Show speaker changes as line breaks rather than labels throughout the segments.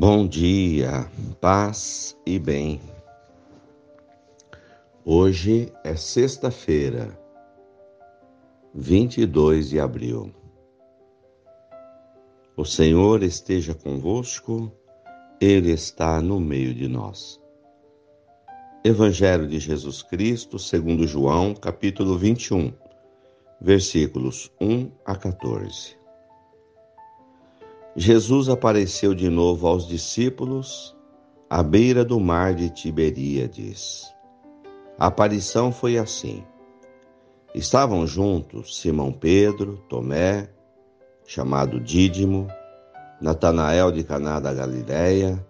Bom dia, paz e bem. Hoje é sexta-feira, 22 de abril. O Senhor esteja convosco, Ele está no meio de nós. Evangelho de Jesus Cristo, segundo João, capítulo 21, versículos 1 a 14. Jesus apareceu de novo aos discípulos à beira do mar de Tiberíades. A aparição foi assim. Estavam juntos Simão Pedro, Tomé, chamado Dídimo, Natanael de Caná da Galiléia,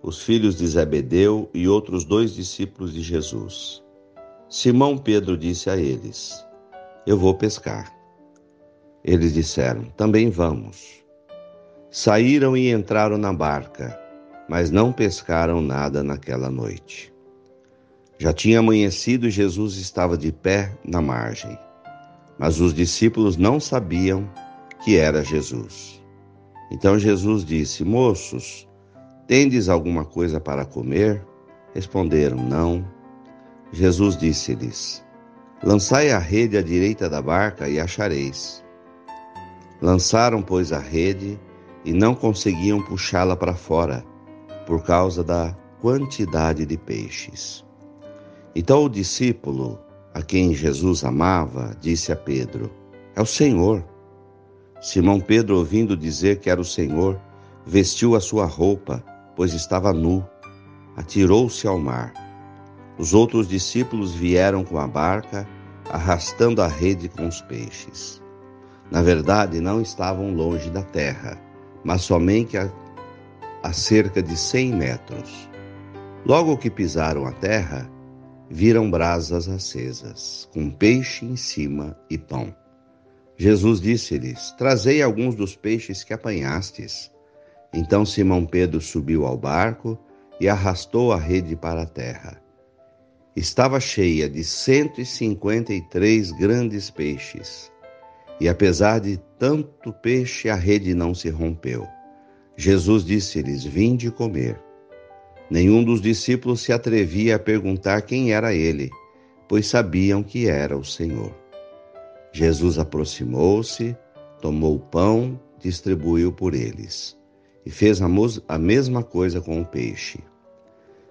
os filhos de Zebedeu e outros dois discípulos de Jesus. Simão Pedro disse a eles: Eu vou pescar. Eles disseram: Também vamos. Saíram e entraram na barca, mas não pescaram nada naquela noite. Já tinha amanhecido e Jesus estava de pé na margem. Mas os discípulos não sabiam que era Jesus. Então Jesus disse: Moços, tendes alguma coisa para comer? Responderam: Não. Jesus disse-lhes: Lançai a rede à direita da barca e achareis. Lançaram, pois, a rede e não conseguiam puxá-la para fora por causa da quantidade de peixes. Então o discípulo, a quem Jesus amava, disse a Pedro: É o Senhor. Simão Pedro, ouvindo dizer que era o Senhor, vestiu a sua roupa, pois estava nu, atirou-se ao mar. Os outros discípulos vieram com a barca, arrastando a rede com os peixes. Na verdade, não estavam longe da terra mas somente a, a cerca de cem metros. Logo que pisaram a terra, viram brasas acesas, com peixe em cima e pão. Jesus disse-lhes: Trazei alguns dos peixes que apanhastes. Então Simão Pedro subiu ao barco e arrastou a rede para a terra. Estava cheia de cento e cinquenta e três grandes peixes e apesar de tanto peixe, a rede não se rompeu. Jesus disse-lhes: Vinde comer. Nenhum dos discípulos se atrevia a perguntar quem era ele, pois sabiam que era o Senhor. Jesus aproximou-se, tomou o pão, distribuiu por eles e fez a mesma coisa com o peixe.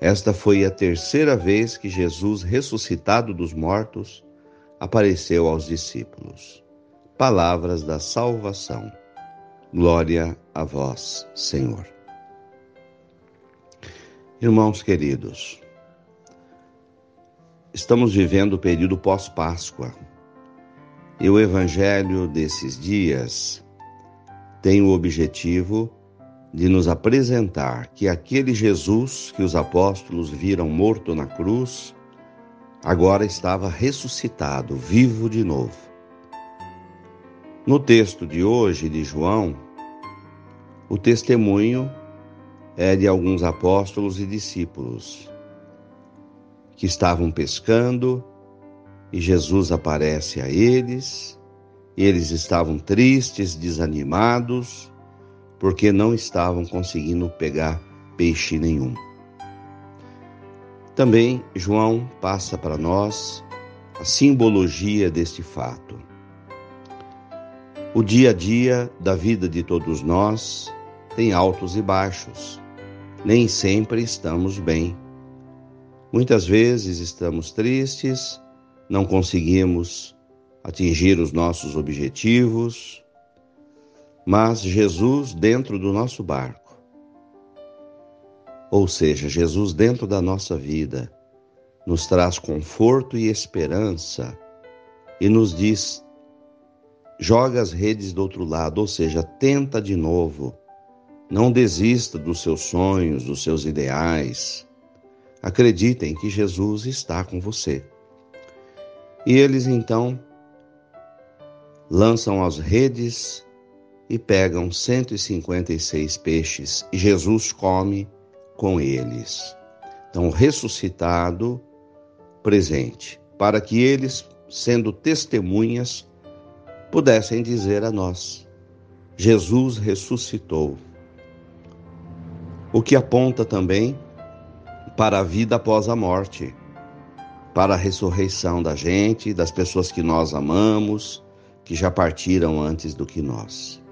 Esta foi a terceira vez que Jesus, ressuscitado dos mortos, apareceu aos discípulos palavras da salvação. Glória a vós, Senhor. Irmãos queridos, estamos vivendo o período pós-Páscoa e o Evangelho desses dias tem o objetivo de nos apresentar que aquele Jesus que os apóstolos viram morto na cruz, agora estava ressuscitado, vivo de novo. No texto de hoje de João, o testemunho é de alguns apóstolos e discípulos que estavam pescando e Jesus aparece a eles. Eles estavam tristes, desanimados, porque não estavam conseguindo pegar peixe nenhum. Também João passa para nós a simbologia deste fato. O dia a dia da vida de todos nós tem altos e baixos. Nem sempre estamos bem. Muitas vezes estamos tristes, não conseguimos atingir os nossos objetivos, mas Jesus dentro do nosso barco, ou seja, Jesus dentro da nossa vida, nos traz conforto e esperança e nos diz joga as redes do outro lado, ou seja, tenta de novo. Não desista dos seus sonhos, dos seus ideais. Acreditem que Jesus está com você. E eles então lançam as redes e pegam 156 peixes, e Jesus come com eles. Então, ressuscitado, presente, para que eles, sendo testemunhas, pudessem dizer a nós: Jesus ressuscitou. o que aponta também para a vida após a morte, para a ressurreição da gente, das pessoas que nós amamos, que já partiram antes do que nós.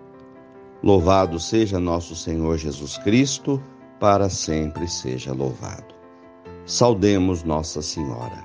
Louvado seja nosso Senhor Jesus Cristo, para sempre seja louvado. Saudemos Nossa Senhora.